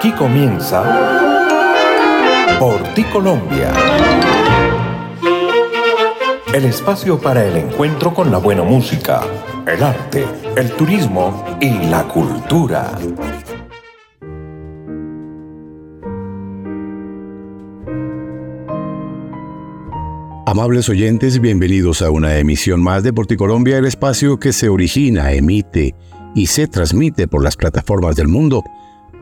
Aquí comienza Por ti Colombia. El espacio para el encuentro con la buena música, el arte, el turismo y la cultura. Amables oyentes, bienvenidos a una emisión más de Colombia, el espacio que se origina, emite y se transmite por las plataformas del mundo,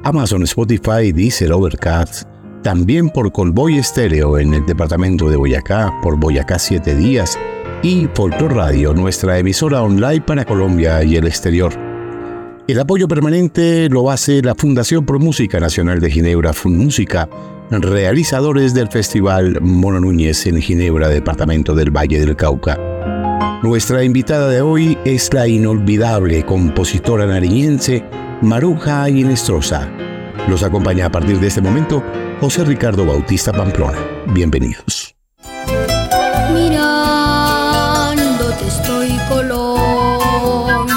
Amazon, Spotify, Deezer, Overcast, también por Colboy Estéreo en el departamento de Boyacá, por Boyacá 7 Días y Folklore Radio, nuestra emisora online para Colombia y el exterior. El apoyo permanente lo hace la Fundación Pro Música Nacional de Ginebra, FunMúsica, realizadores del Festival Mono Núñez en Ginebra, departamento del Valle del Cauca. Nuestra invitada de hoy es la inolvidable compositora nariñense Maruja Inestrosa. Los acompaña a partir de este momento José Ricardo Bautista Pamplona. Bienvenidos. Mirándote estoy Colombia.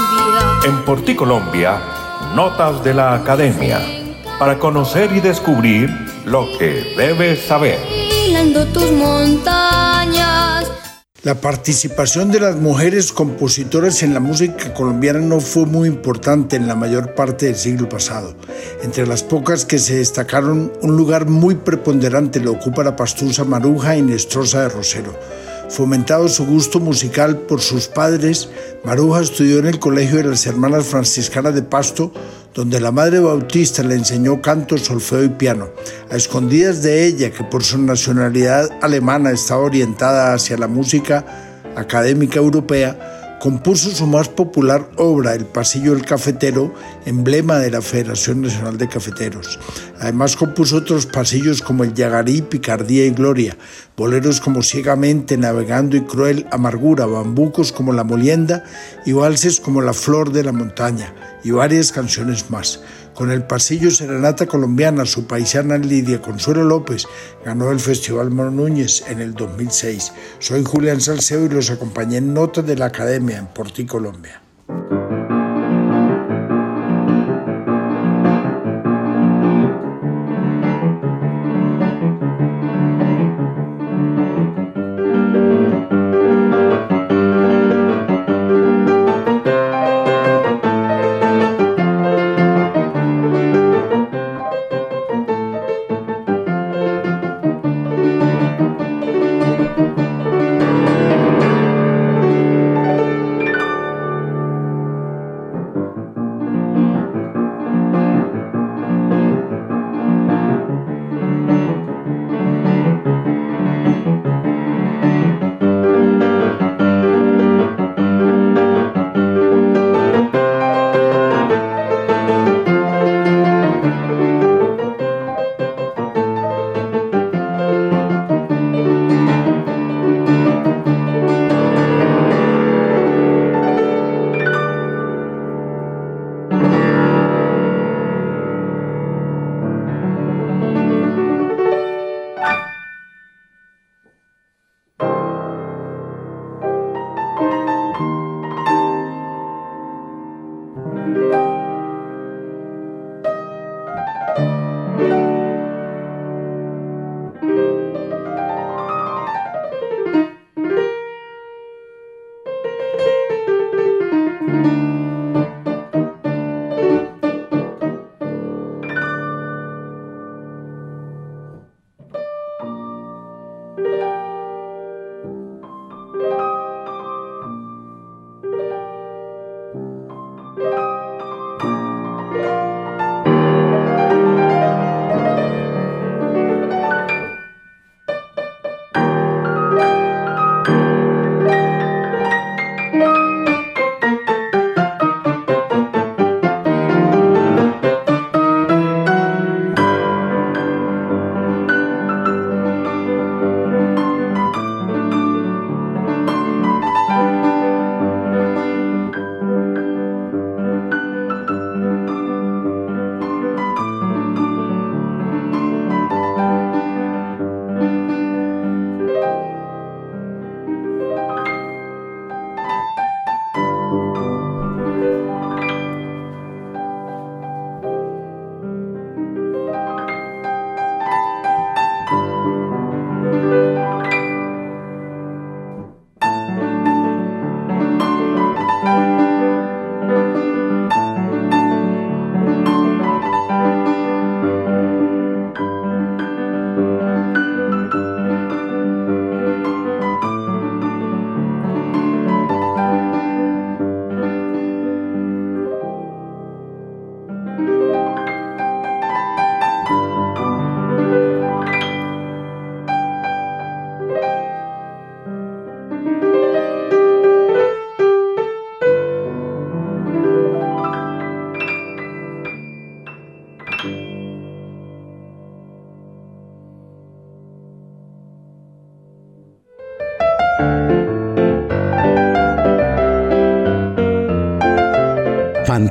En Porti Colombia, notas de la academia para conocer y descubrir lo que debes saber. tus montañas. La participación de las mujeres compositoras en la música colombiana no fue muy importante en la mayor parte del siglo pasado. Entre las pocas que se destacaron, un lugar muy preponderante lo ocupa la pastusa Maruja Inestrosa de Rosero. Fomentado su gusto musical por sus padres, Maruja estudió en el Colegio de las Hermanas Franciscanas de Pasto, donde la madre bautista le enseñó canto, solfeo y piano. A escondidas de ella, que por su nacionalidad alemana estaba orientada hacia la música académica europea, compuso su más popular obra, El Pasillo del Cafetero, emblema de la Federación Nacional de Cafeteros. Además compuso otros pasillos como El Yagarí, Picardía y Gloria, boleros como Ciegamente, Navegando y Cruel, Amargura, bambucos como La Molienda y valses como La Flor de la Montaña y varias canciones más. Con el pasillo Serenata Colombiana, su paisana Lidia Consuelo López ganó el Festival Mono Núñez en el 2006. Soy Julián Salceo y los acompañé en Notas de la Academia en Porti, Colombia.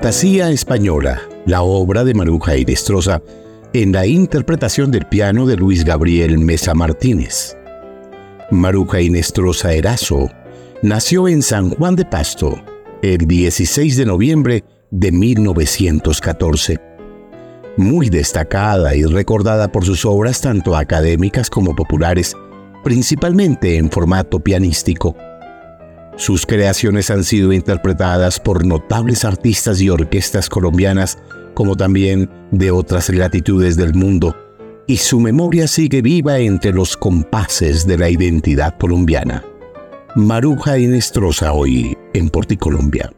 Fantasía Española, la obra de Maruja Inestrosa, en la interpretación del piano de Luis Gabriel Mesa Martínez. Maruja Inestrosa Erazo nació en San Juan de Pasto el 16 de noviembre de 1914. Muy destacada y recordada por sus obras tanto académicas como populares, principalmente en formato pianístico. Sus creaciones han sido interpretadas por notables artistas y orquestas colombianas, como también de otras latitudes del mundo, y su memoria sigue viva entre los compases de la identidad colombiana. Maruja Inestrosa hoy en Porticolombia.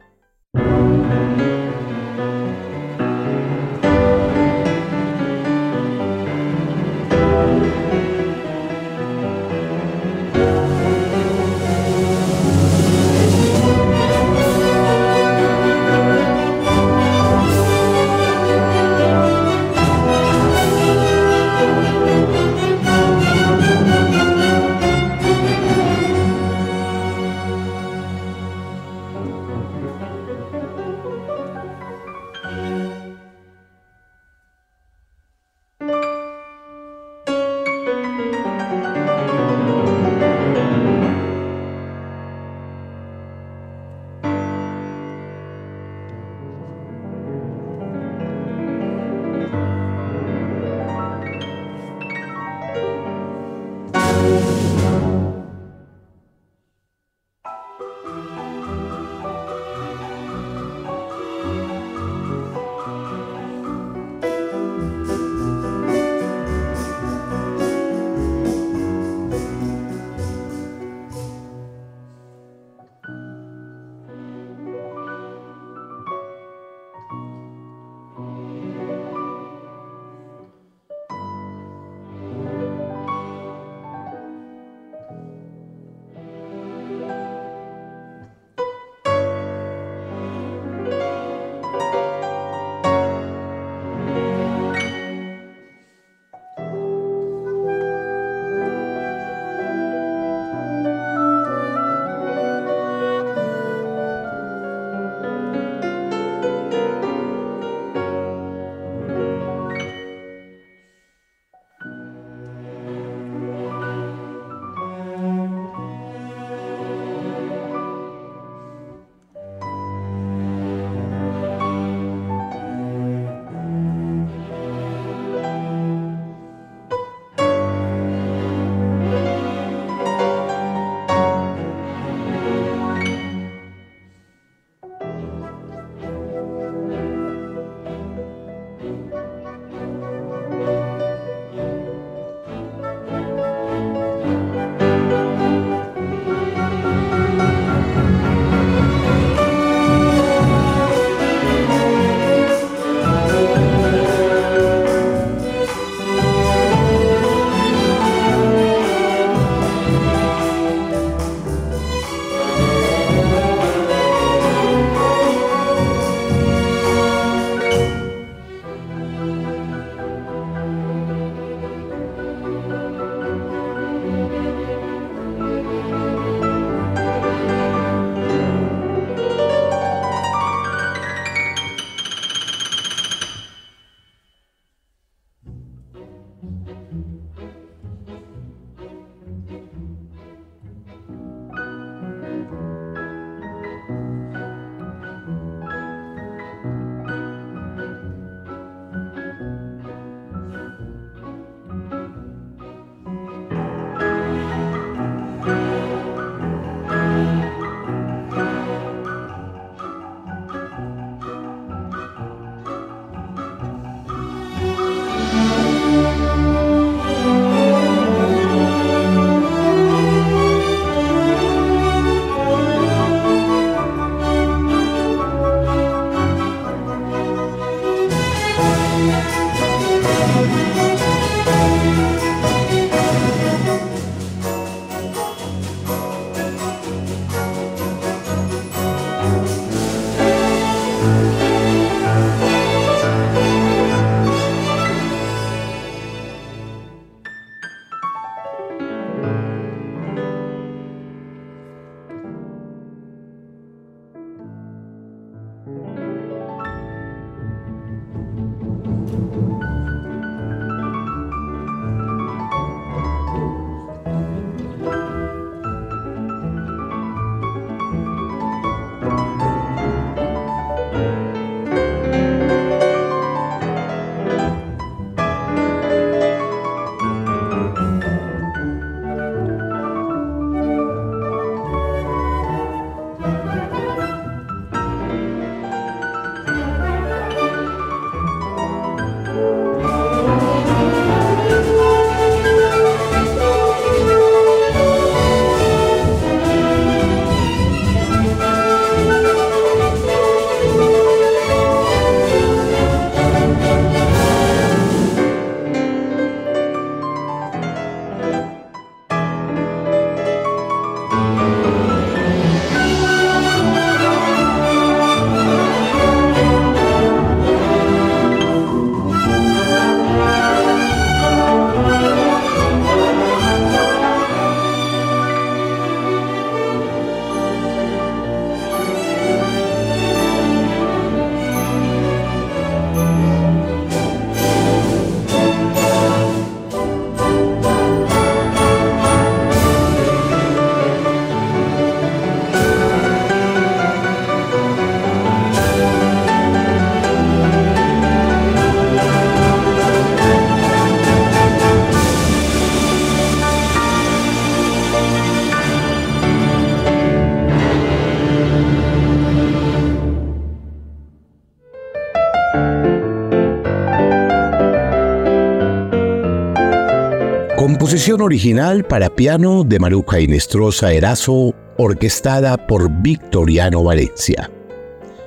Composición original para piano de Maruja Inestrosa Erazo, orquestada por Victoriano Valencia.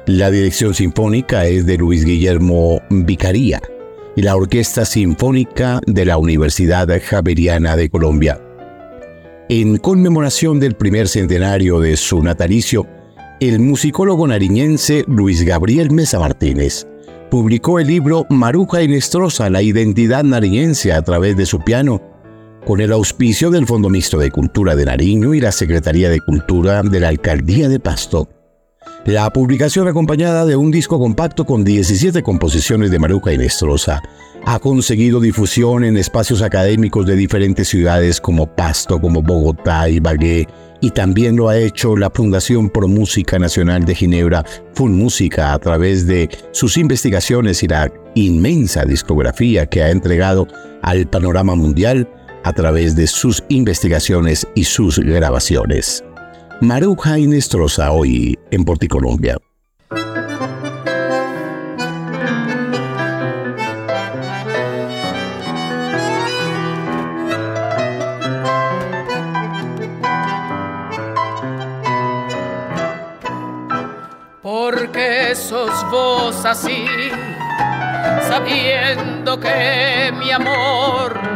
La dirección sinfónica es de Luis Guillermo Vicaría y la Orquesta Sinfónica de la Universidad Javeriana de Colombia. En conmemoración del primer centenario de su natalicio, el musicólogo nariñense Luis Gabriel Mesa Martínez publicó el libro Maruja Inestrosa, la identidad nariñense a través de su piano, con el auspicio del Fondo Mixto de Cultura de Nariño y la Secretaría de Cultura de la Alcaldía de Pasto. La publicación acompañada de un disco compacto con 17 composiciones de Maruja Inestrosa ha conseguido difusión en espacios académicos de diferentes ciudades como Pasto, como Bogotá, y Ibagué, y también lo ha hecho la Fundación Pro Música Nacional de Ginebra, Fun Música, a través de sus investigaciones y la inmensa discografía que ha entregado al panorama mundial a través de sus investigaciones y sus grabaciones. Maruja Inestrosa hoy en Porticolombia. Porque sos vos así, sabiendo que mi amor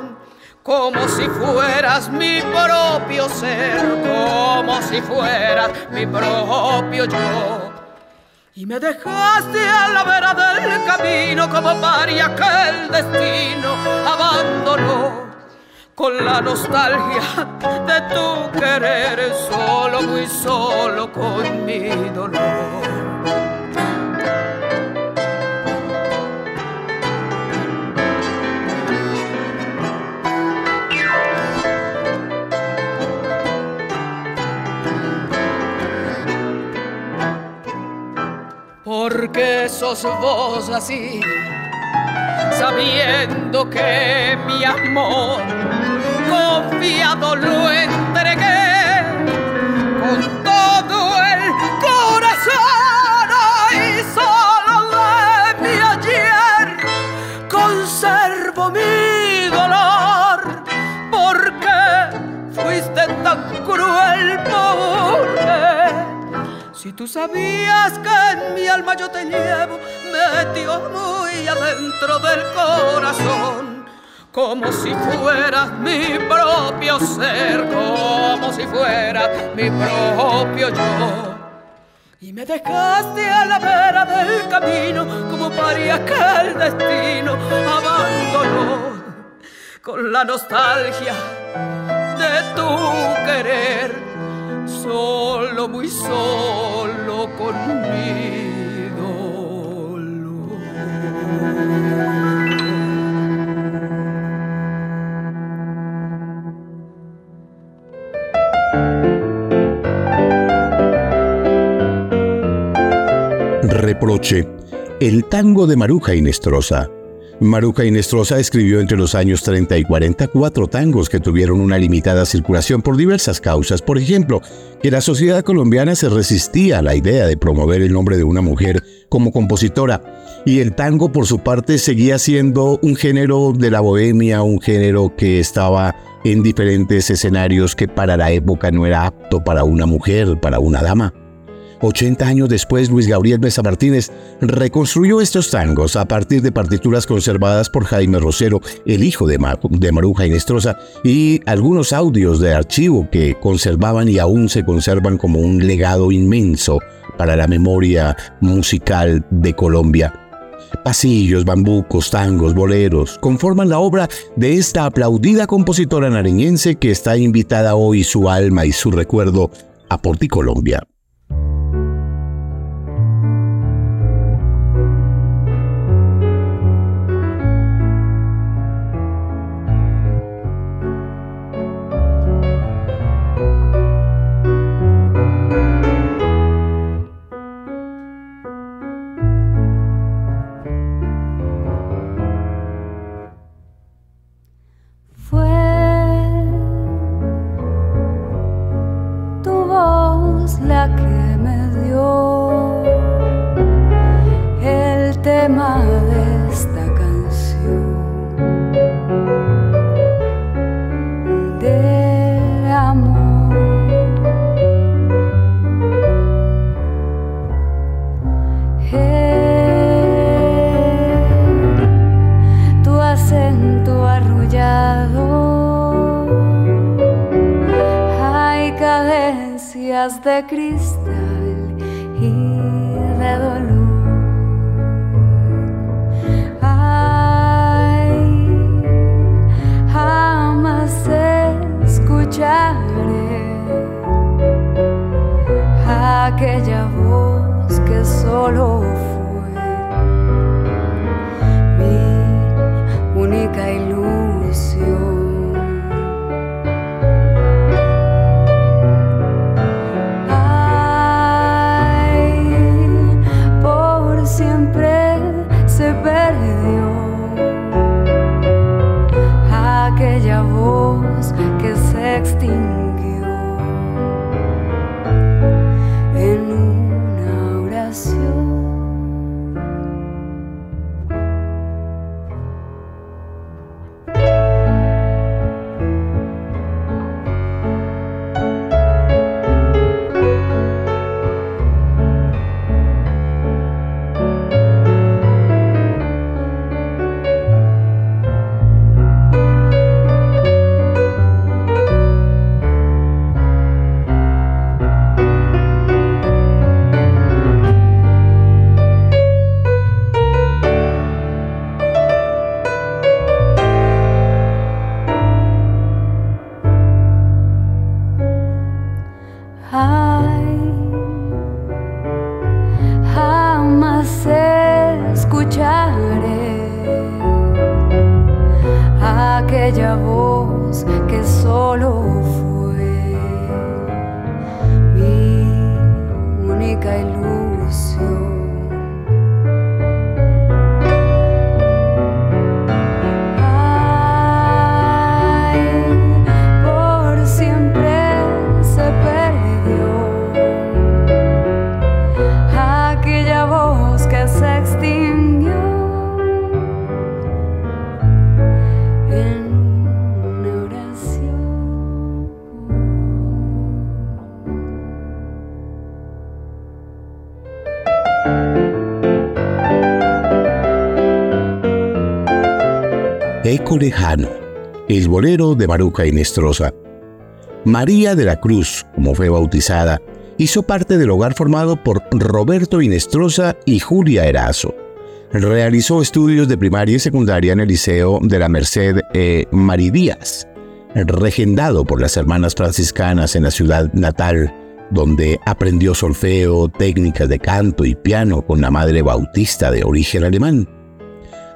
como si fueras mi propio ser, como si fueras mi propio yo. Y me dejaste a la vera del camino como paria que el destino abandonó con la nostalgia de tu querer, solo, muy solo con mi dolor. Porque sos vos así, sabiendo que mi amor confiado lo entregué con todo el corazón. Y solo de mi ayer conservo mi dolor porque fuiste tan cruel si tú sabías que en mi alma yo te llevo metió muy adentro del corazón como si fueras mi propio ser, como si fueras mi propio yo. Y me dejaste a la vera del camino, como paría que el destino abandonó, con la nostalgia de tu querer, solo, muy solo reproche, el tango de Maruja Inestrosa. Maruja Inestrosa escribió entre los años 30 y 40 cuatro tangos que tuvieron una limitada circulación por diversas causas. Por ejemplo, que la sociedad colombiana se resistía a la idea de promover el nombre de una mujer como compositora, y el tango por su parte seguía siendo un género de la bohemia, un género que estaba en diferentes escenarios que para la época no era apto para una mujer, para una dama. 80 años después, Luis Gabriel Mesa Martínez reconstruyó estos tangos a partir de partituras conservadas por Jaime Rosero, el hijo de, de Maruja Inestrosa, y algunos audios de archivo que conservaban y aún se conservan como un legado inmenso para la memoria musical de Colombia. Pasillos, bambucos, tangos, boleros conforman la obra de esta aplaudida compositora nariñense que está invitada hoy su alma y su recuerdo a Porticolombia. De cristal y de dolor. aquella voz que solo lejano, el bolero de Maruja Inestrosa. María de la Cruz, como fue bautizada, hizo parte del hogar formado por Roberto Inestrosa y Julia Erazo. Realizó estudios de primaria y secundaria en el Liceo de la Merced e Maridías, regendado por las hermanas franciscanas en la ciudad natal, donde aprendió solfeo, técnicas de canto y piano con la madre bautista de origen alemán.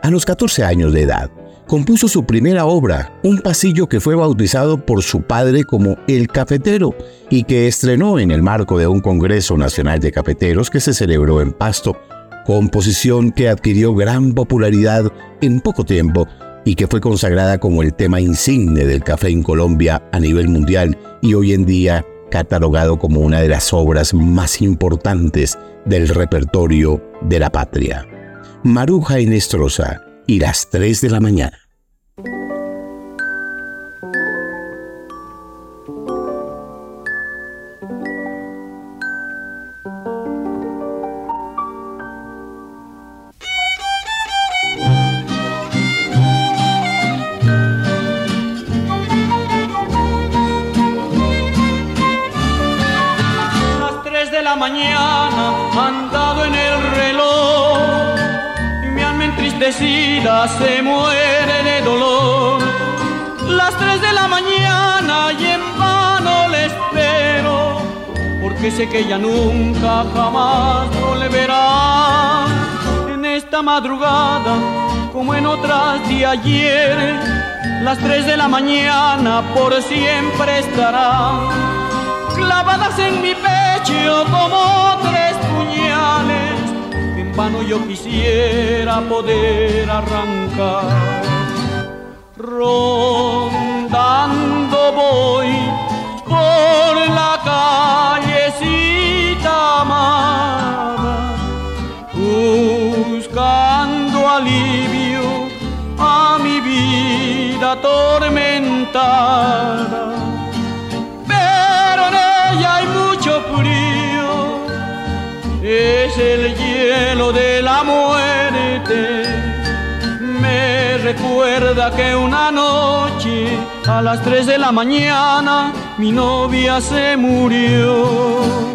A los 14 años de edad, compuso su primera obra, un pasillo que fue bautizado por su padre como El Cafetero y que estrenó en el marco de un Congreso Nacional de Cafeteros que se celebró en Pasto, composición que adquirió gran popularidad en poco tiempo y que fue consagrada como el tema insigne del café en Colombia a nivel mundial y hoy en día catalogado como una de las obras más importantes del repertorio de la patria. Maruja Inestrosa y las 3 de la mañana. Las 3 de la mañana entristecida se muere de dolor. Las 3 de la mañana y en vano le espero, porque sé que ella nunca jamás volverá. En esta madrugada, como en otras de ayer, las 3 de la mañana por siempre estarán clavadas en mi pecho como tres vano yo quisiera poder arrancar. Rondando voy por la callecita amada, buscando alivio a mi vida atormentada es el hielo de la muerte, me recuerda que una noche a las 3 de la mañana mi novia se murió.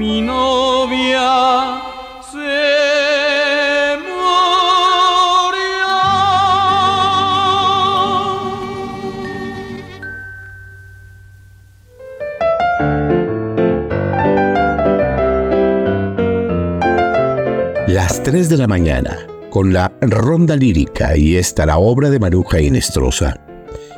mi novia se. Las 3 de la mañana, con la ronda lírica y esta la obra de Maruja Inestrosa.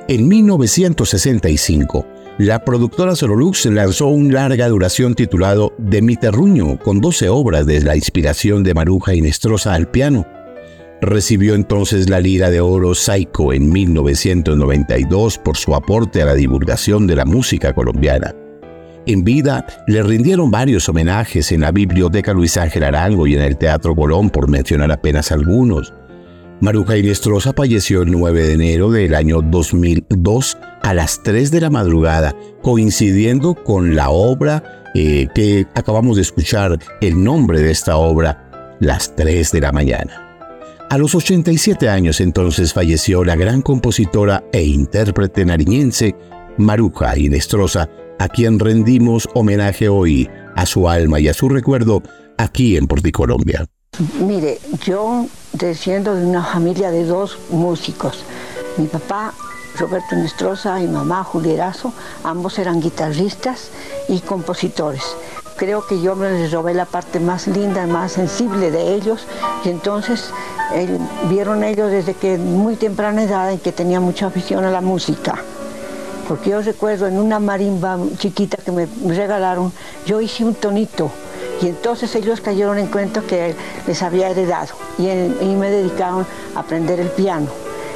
En 1965, la productora Sololux lanzó un larga duración titulado De mi terruño, con 12 obras de la inspiración de Maruja Inestrosa al piano. Recibió entonces la Lira de Oro Saico en 1992 por su aporte a la divulgación de la música colombiana. En vida le rindieron varios homenajes en la Biblioteca Luis Ángel Arango y en el Teatro Bolón, por mencionar apenas algunos. Maruja Inestrosa falleció el 9 de enero del año 2002 a las 3 de la madrugada, coincidiendo con la obra eh, que acabamos de escuchar, el nombre de esta obra, Las 3 de la mañana. A los 87 años entonces falleció la gran compositora e intérprete nariñense Maruja Inestrosa, a quien rendimos homenaje hoy a su alma y a su recuerdo aquí en Porticolombia. Mire, yo desciendo de una familia de dos músicos. Mi papá, Roberto Nestroza, y mamá, Julierazo, ambos eran guitarristas y compositores. Creo que yo me les robé la parte más linda, más sensible de ellos y entonces vieron ellos desde que muy temprana edad en que tenía mucha afición a la música. Porque yo recuerdo en una marimba chiquita que me regalaron, yo hice un tonito y entonces ellos cayeron en cuenta que les había heredado y, me dedicaron a aprender el piano.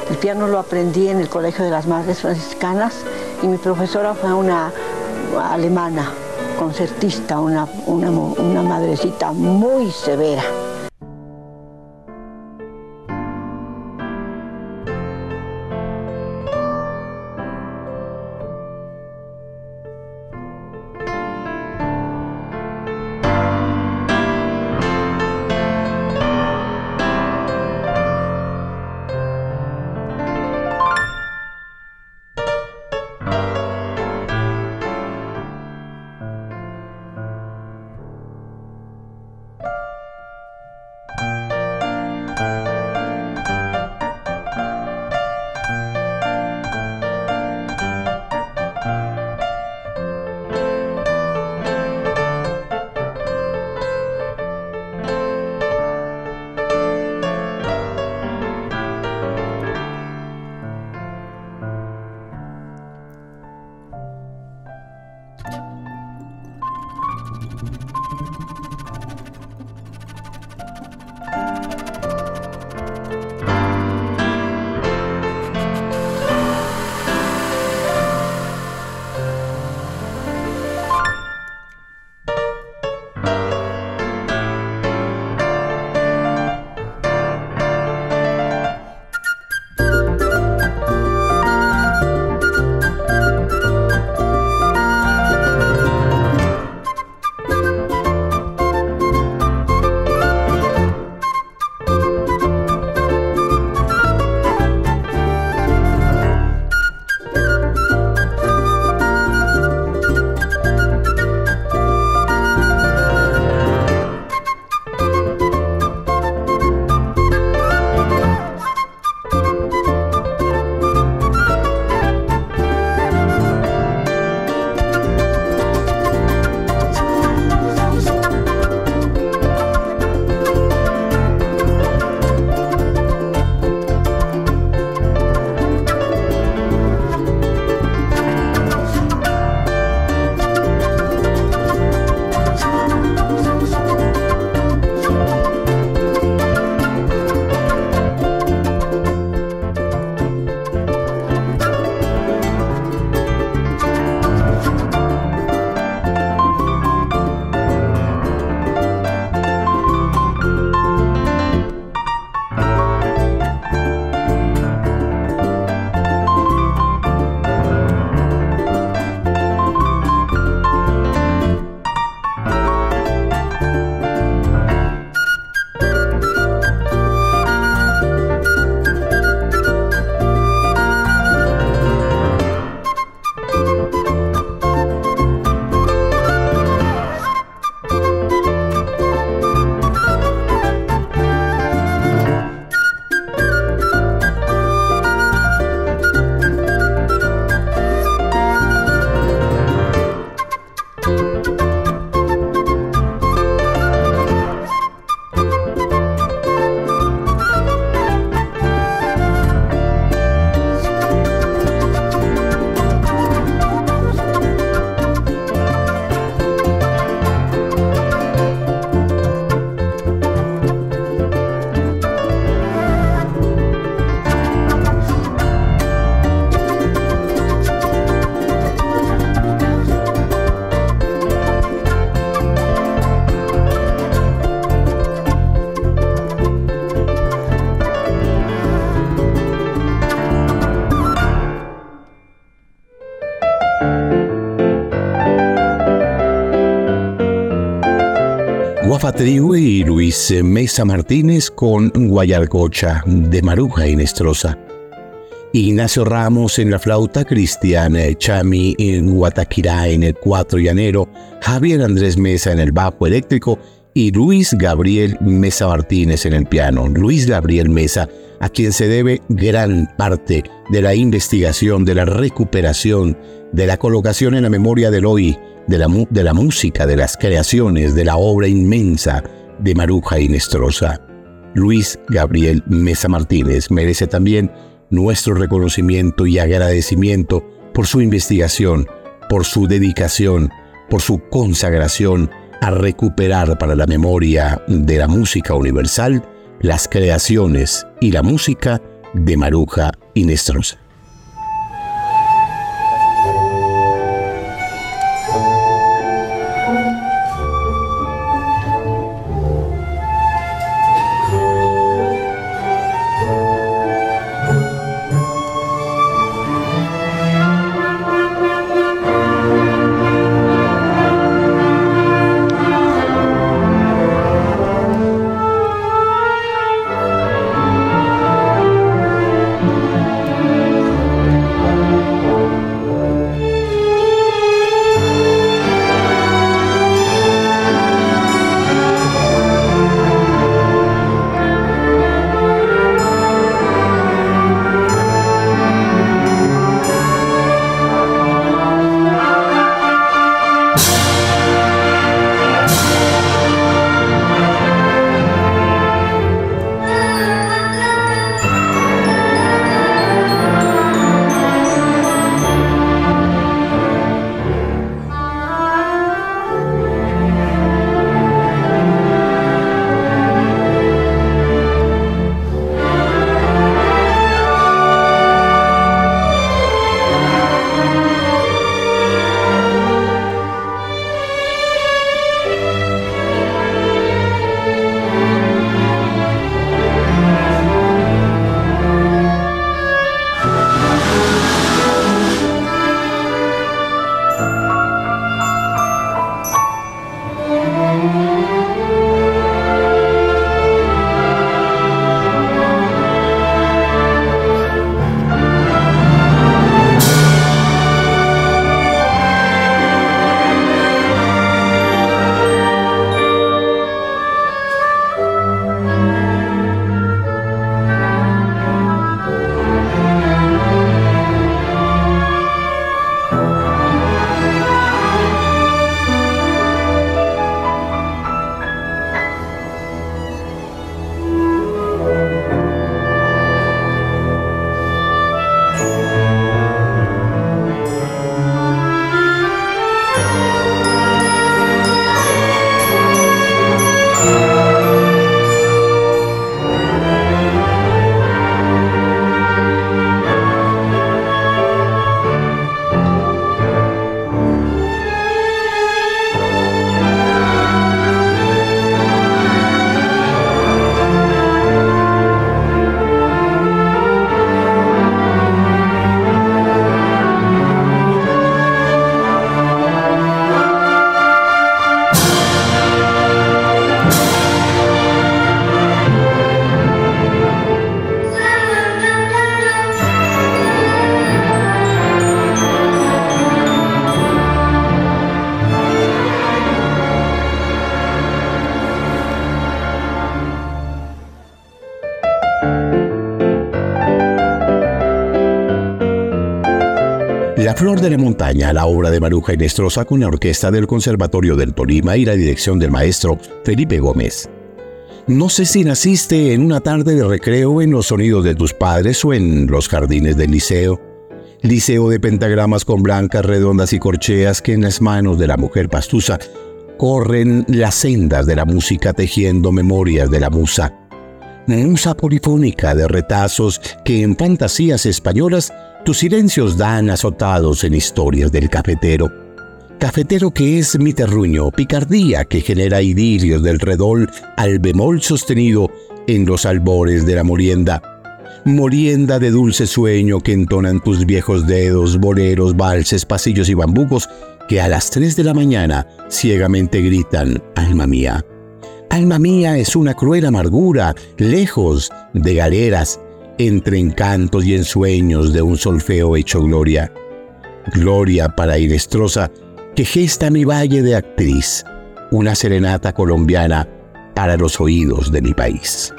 El piano lo aprendí en el Colegio de las Madres Franciscanas y mi profesora fue una alemana, concertista, una, una madrecita muy severa. Trigo y Luis Mesa Martínez con Guayarcocha de Maruja Inestrosa. Ignacio Ramos en la flauta, Cristian Chami en Guataquirá en el cuatro llanero, Javier Andrés Mesa en el bajo eléctrico y Luis Gabriel Mesa Martínez en el piano. Luis Gabriel Mesa, a quien se debe gran parte de la investigación, de la recuperación, de la colocación en la memoria del hoy, de la, de la música, de las creaciones, de la obra inmensa de Maruja Inestrosa. Luis Gabriel Mesa Martínez merece también nuestro reconocimiento y agradecimiento por su investigación, por su dedicación, por su consagración a recuperar para la memoria de la música universal las creaciones y la música de Maruja Inestrosa. Flor de la Montaña, la obra de Maruja Inestrosa con la orquesta del Conservatorio del Tolima y la dirección del maestro Felipe Gómez. No sé si naciste en una tarde de recreo en los sonidos de tus padres o en los jardines del liceo. Liceo de pentagramas con blancas redondas y corcheas que en las manos de la mujer pastusa corren las sendas de la música tejiendo memorias de la musa. Musa polifónica de retazos que en fantasías españolas tus silencios dan azotados en historias del cafetero. Cafetero que es mi terruño, picardía que genera idilios del redol al bemol sostenido en los albores de la morienda. Morienda de dulce sueño que entonan tus viejos dedos, boleros, valses, pasillos y bambucos que a las 3 de la mañana ciegamente gritan, alma mía. Alma mía es una cruel amargura, lejos de galeras, entre encantos y ensueños de un solfeo hecho gloria. Gloria para Inestrosa, que gesta mi valle de actriz, una serenata colombiana para los oídos de mi país.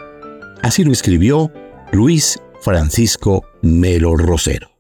Así lo escribió Luis Francisco Melo Rosero.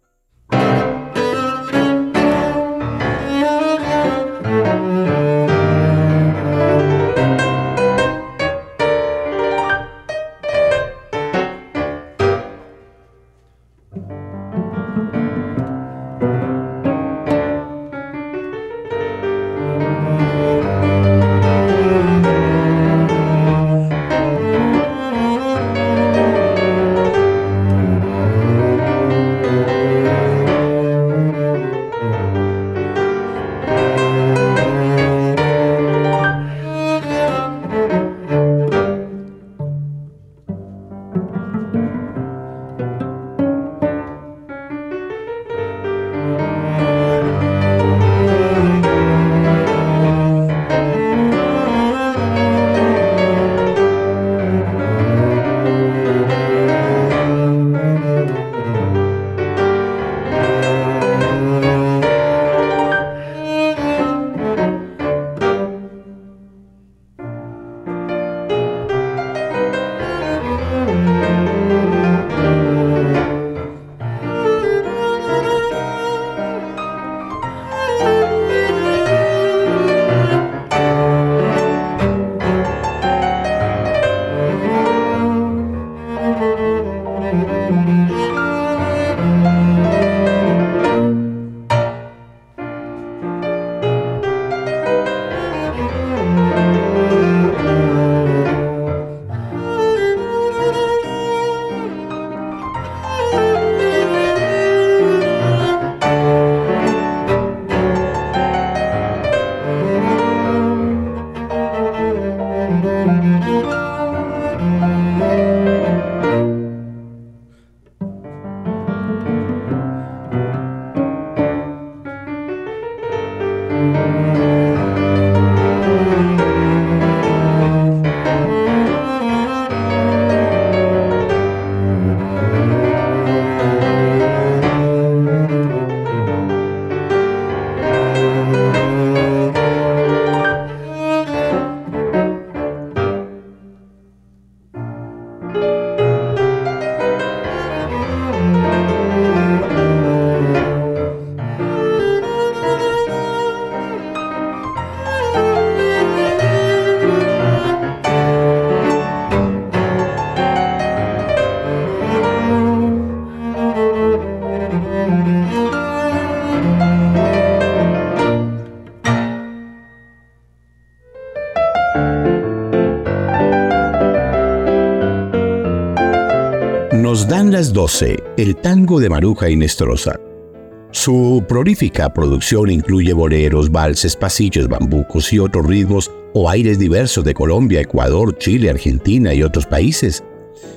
12, el tango de Maruja Inestrosa. Su prolífica producción incluye boleros, valses, pasillos, bambucos y otros ritmos o aires diversos de Colombia, Ecuador, Chile, Argentina y otros países.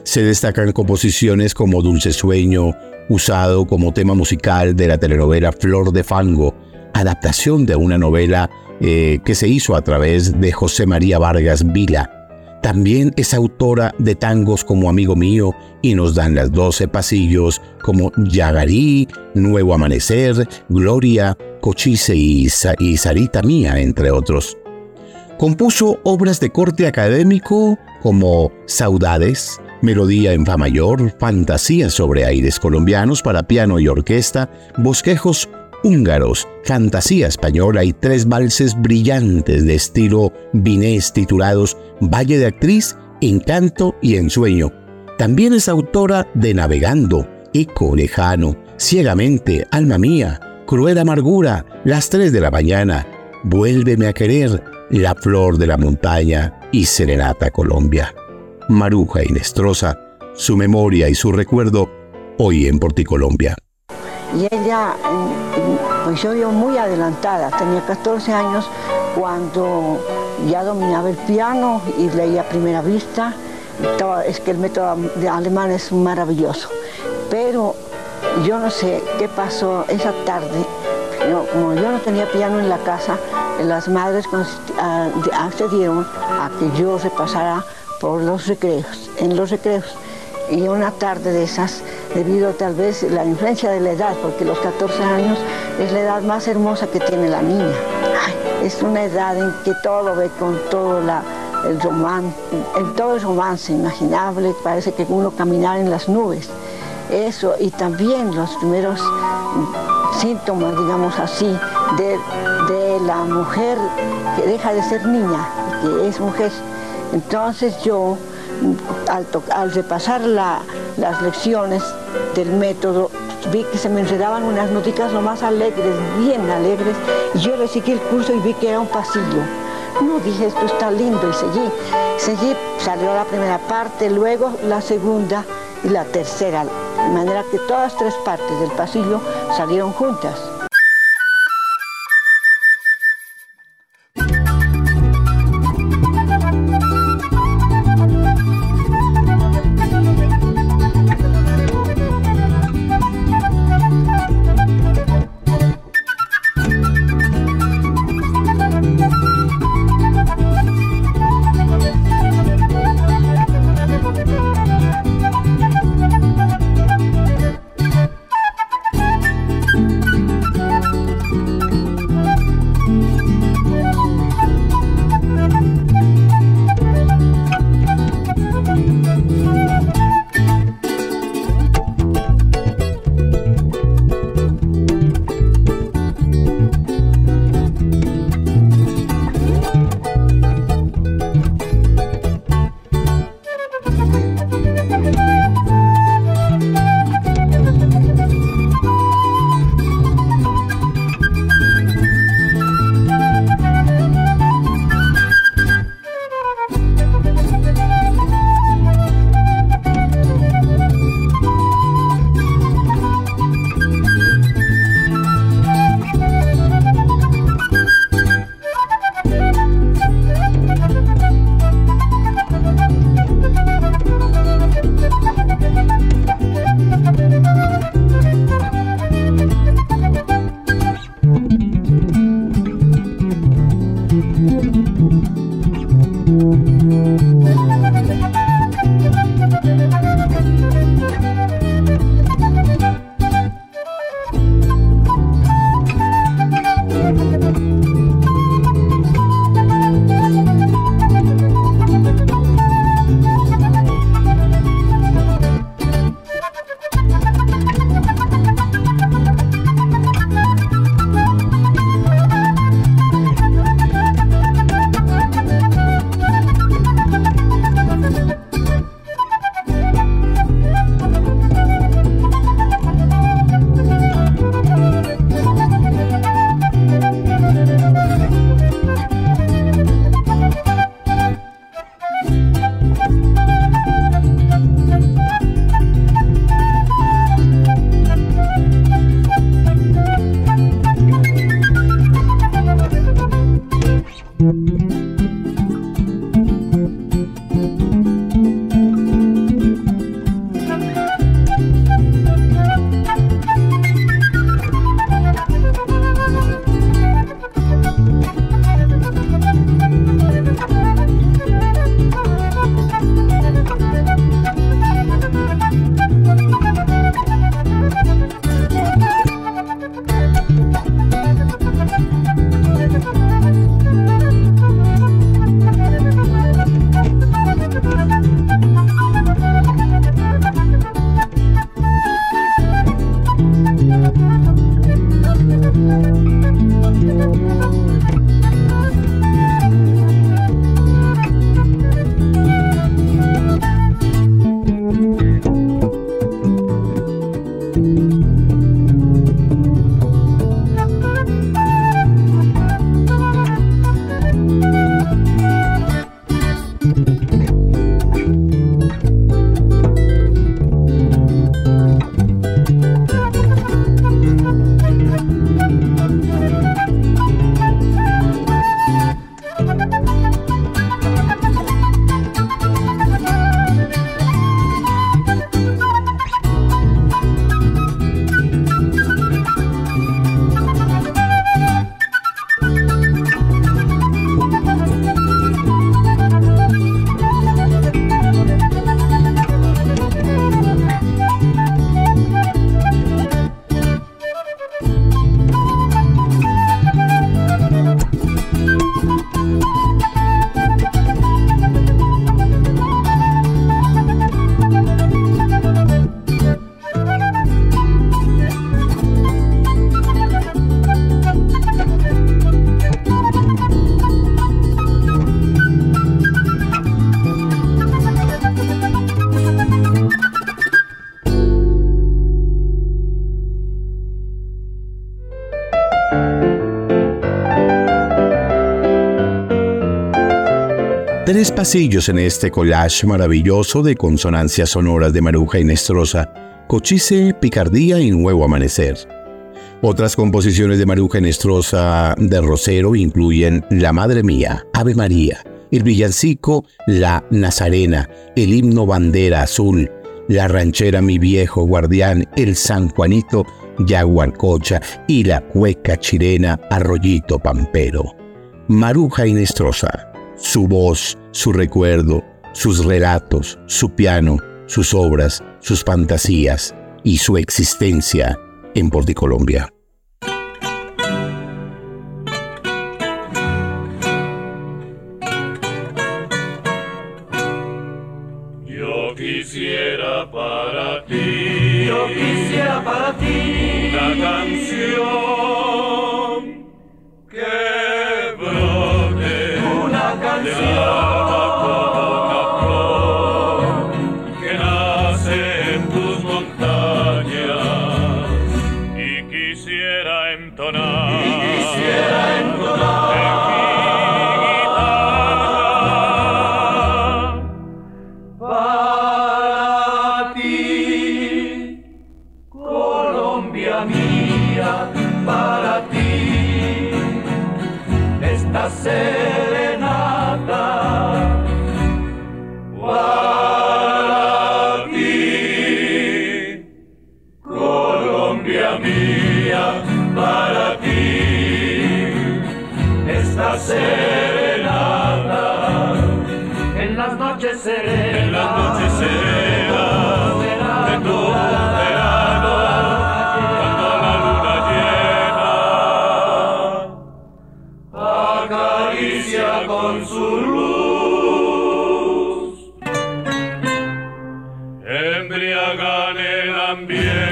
Se destacan composiciones como Dulce Sueño, usado como tema musical de la telenovela Flor de Fango, adaptación de una novela eh, que se hizo a través de José María Vargas Vila también es autora de tangos como Amigo Mío y nos dan las doce pasillos como Yagarí, Nuevo Amanecer, Gloria, Cochise y, y Sarita Mía, entre otros. Compuso obras de corte académico como Saudades, Melodía en Fa mayor, Fantasías sobre aires colombianos para piano y orquesta, Bosquejos húngaros, fantasía española y tres valses brillantes de estilo vinés titulados Valle de Actriz, Encanto y Ensueño. También es autora de Navegando, Eco Lejano, Ciegamente, Alma Mía, Cruel Amargura, Las Tres de la Mañana, Vuélveme a Querer, La Flor de la Montaña y Serenata Colombia. Maruja Inestrosa, su memoria y su recuerdo hoy en Porticolombia. Y ella, pues yo vio muy adelantada, tenía 14 años cuando ya dominaba el piano y leía a primera vista. es que el método de alemán es maravilloso. Pero yo no sé qué pasó esa tarde. como yo no tenía piano en la casa, las madres ah, accedieron a que yo repasara por los recreos, en los recreos. Y una tarde de esas, debido tal vez la influencia de la edad, porque los 14 años es la edad más hermosa que tiene la niña. es una edad en que todo ve con todo el romance, en todo el romance imaginable, parece que uno caminara en las nubes. Eso, y también los primeros síntomas, digamos así, de, la mujer que deja de ser niña, que es mujer. Entonces yo, al, repasar las lecciones del método, vi que se me enredaban unas noticas lo más alegres, bien alegres, y yo seguí el curso y vi que era un pasillo. No, dije, esto está lindo, y seguí. Seguí, salió la primera parte, luego la segunda y la tercera, de manera que todas tres partes del pasillo salieron juntas. Tres pasillos en este collage maravilloso de consonancias sonoras de Maruja y Nestrosa, Cochise, Picardía y Nuevo Amanecer. Otras composiciones de Maruja y Nestrosa de Rosero incluyen La Madre Mía, Ave María, el villancico La Nazarena, el himno Bandera Azul, la ranchera Mi Viejo Guardián, el San Juanito, Yaguancocha y la cueca chilena Arroyito Pampero. Maruja Inestrosa, su voz, su recuerdo, sus relatos, su piano, sus obras, sus fantasías y su existencia en Porticolombia. Serenata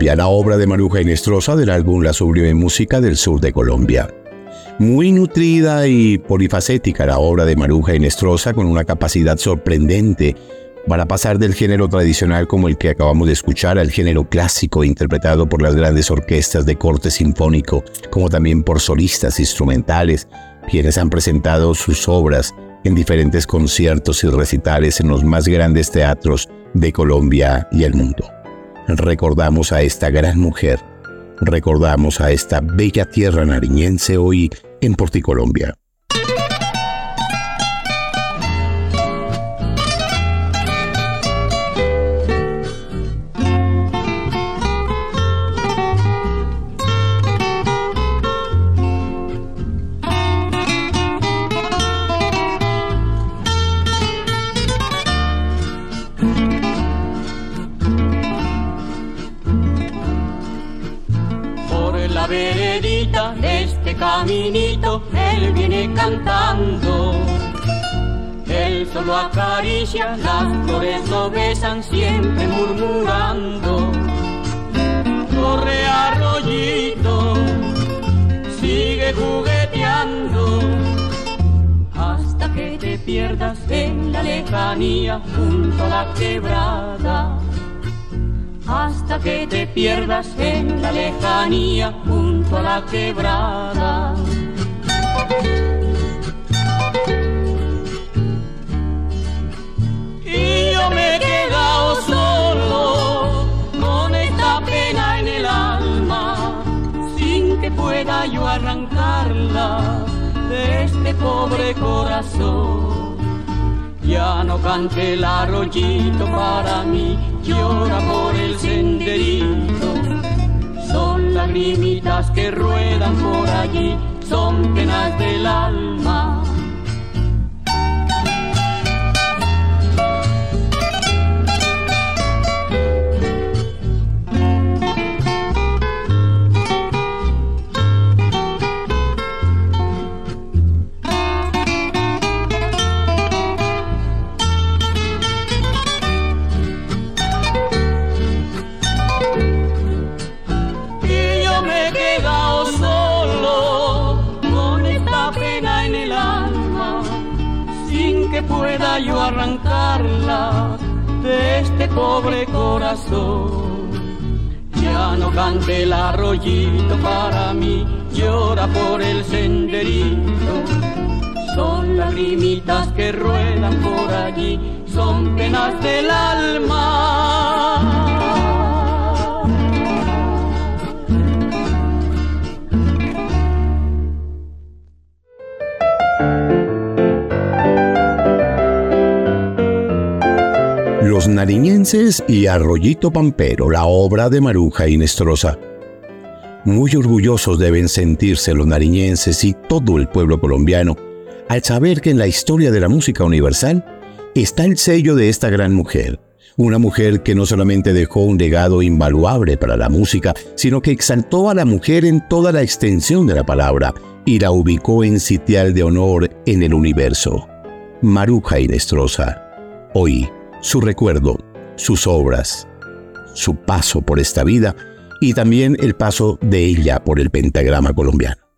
La obra de Maruja Inestrosa del álbum La Sublime Música del Sur de Colombia. Muy nutrida y polifacética la obra de Maruja Inestrosa con una capacidad sorprendente para pasar del género tradicional como el que acabamos de escuchar al género clásico interpretado por las grandes orquestas de corte sinfónico, como también por solistas instrumentales, quienes han presentado sus obras en diferentes conciertos y recitales en los más grandes teatros de Colombia y el mundo recordamos a esta gran mujer, recordamos a esta bella tierra nariñense hoy en Porticolombia. Cantando. Él solo acaricia, las flores lo besan siempre murmurando. Corre arroyito, sigue jugueteando hasta pierdas en la lejanía junto a la quebrada. Hasta que te pierdas en la lejanía junto a la quebrada. Yo arrancarla de este pobre corazón. Ya no cante el arroyito para mí, llora por el senderito. Son lagrimitas que ruedan por allí, son penas del alma. Pueda yo arrancarla de este pobre corazón. Ya no cante el arroyito para mí, llora por el senderito. Son lagrimitas que ruedan por allí, son penas del alma. Nariñenses y Arroyito Pampero, la obra de Maruja Inestrosa. Muy orgullosos deben sentirse los nariñenses y todo el pueblo colombiano al saber que en la historia de la música universal está el sello de esta gran mujer. Una mujer que no solamente dejó un legado invaluable para la música, sino que exaltó a la mujer en toda la extensión de la palabra y la ubicó en sitial de honor en el universo. Maruja Inestrosa. Hoy, su recuerdo, sus obras, su paso por esta vida y también el paso de ella por el pentagrama colombiano.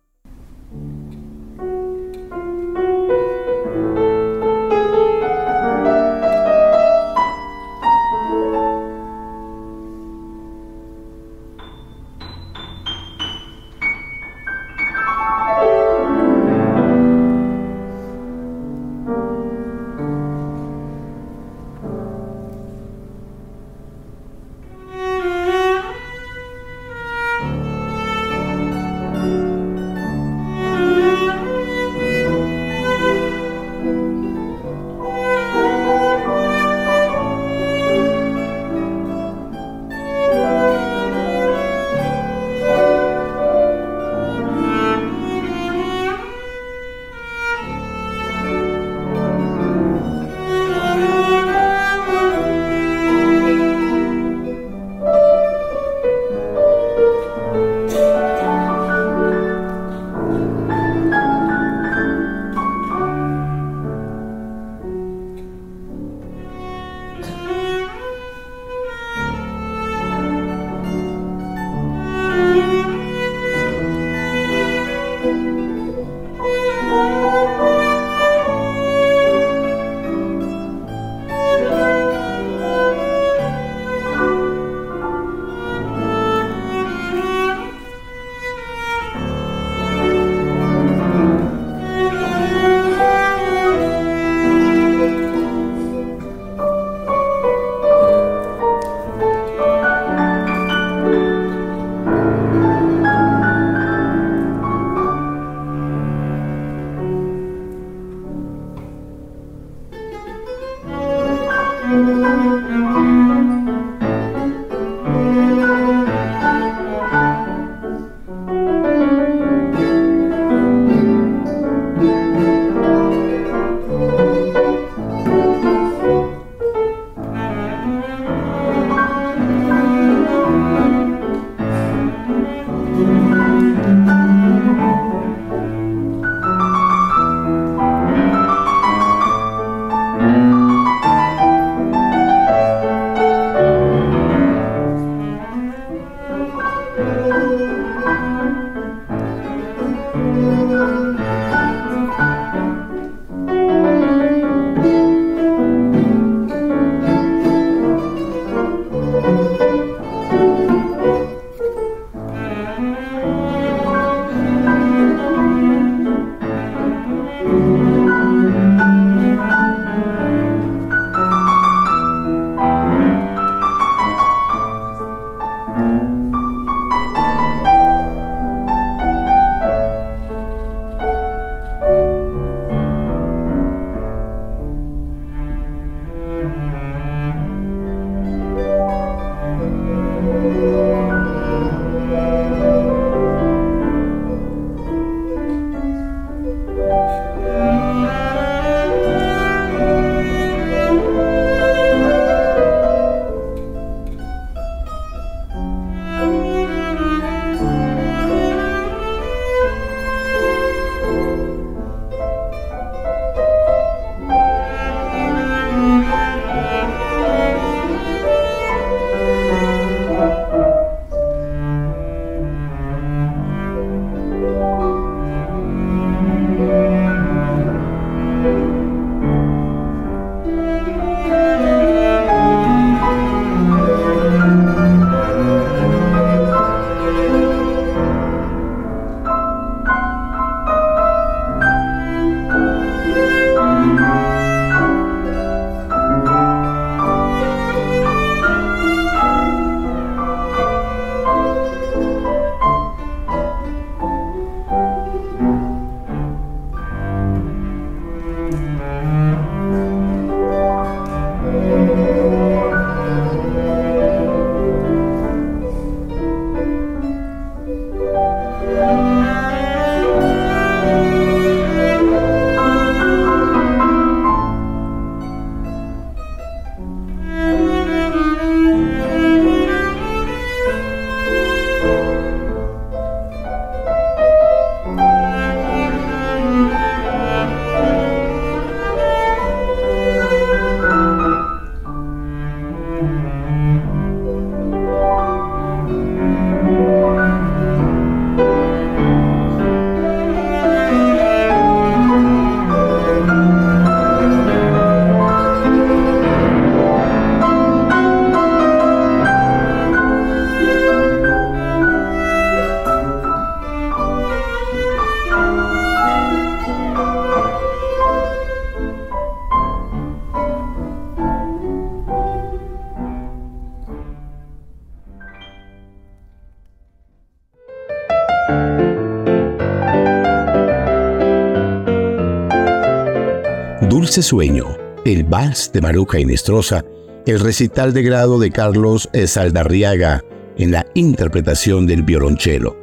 Sueño, el Vals de Maruja Inestrosa, el recital de grado de Carlos Saldarriaga en la interpretación del violonchelo.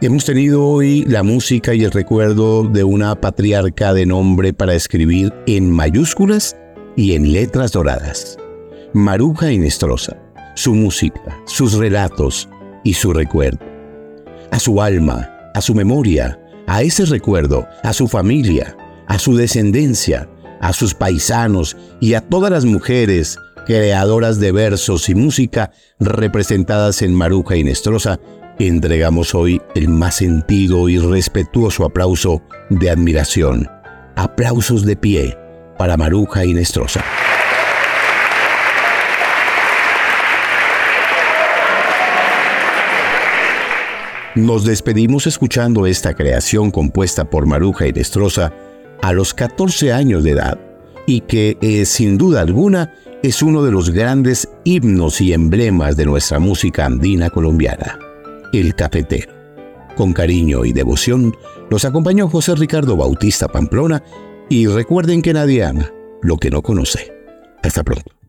Hemos tenido hoy la música y el recuerdo de una patriarca de nombre para escribir en mayúsculas y en letras doradas. Maruja Inestrosa, su música, sus relatos y su recuerdo. A su alma, a su memoria, a ese recuerdo, a su familia, a su descendencia, a sus paisanos y a todas las mujeres creadoras de versos y música representadas en Maruja Inestrosa, entregamos hoy el más sentido y respetuoso aplauso de admiración. Aplausos de pie para Maruja Inestrosa. Nos despedimos escuchando esta creación compuesta por Maruja y Destroza a los 14 años de edad y que, eh, sin duda alguna, es uno de los grandes himnos y emblemas de nuestra música andina colombiana, el cafetero. Con cariño y devoción los acompañó José Ricardo Bautista Pamplona y recuerden que nadie ama lo que no conoce. Hasta pronto.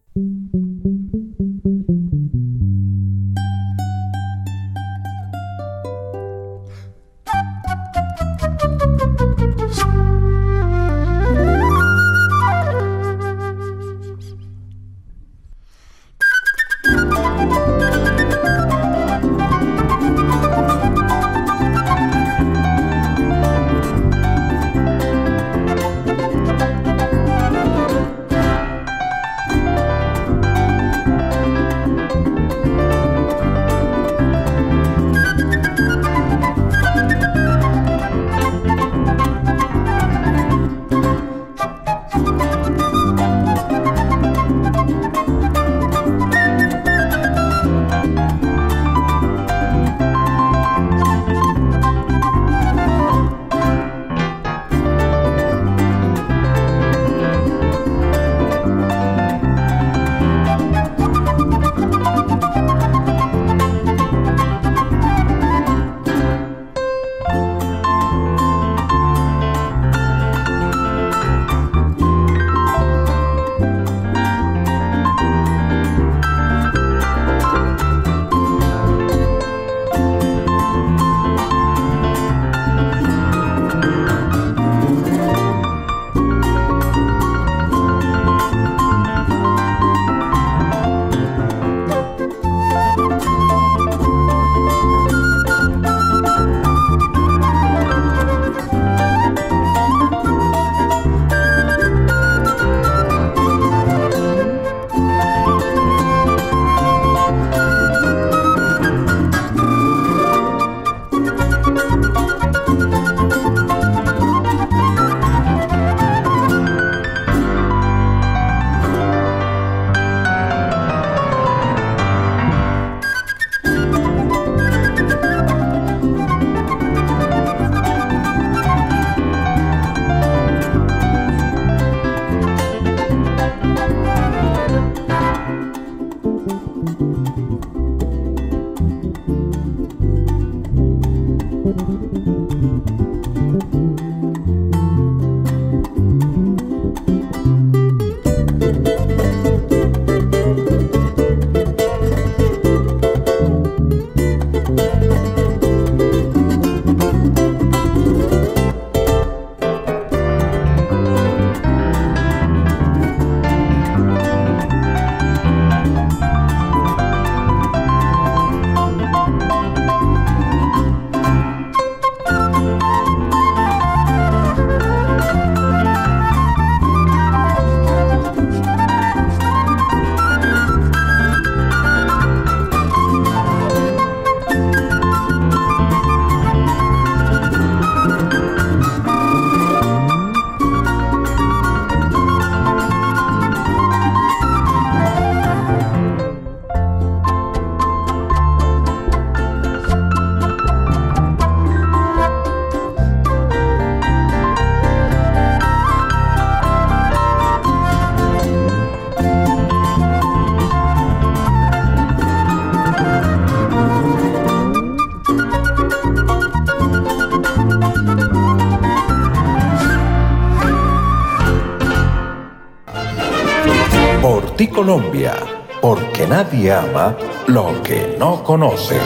Colombia, porque nadie ama lo que no conoce.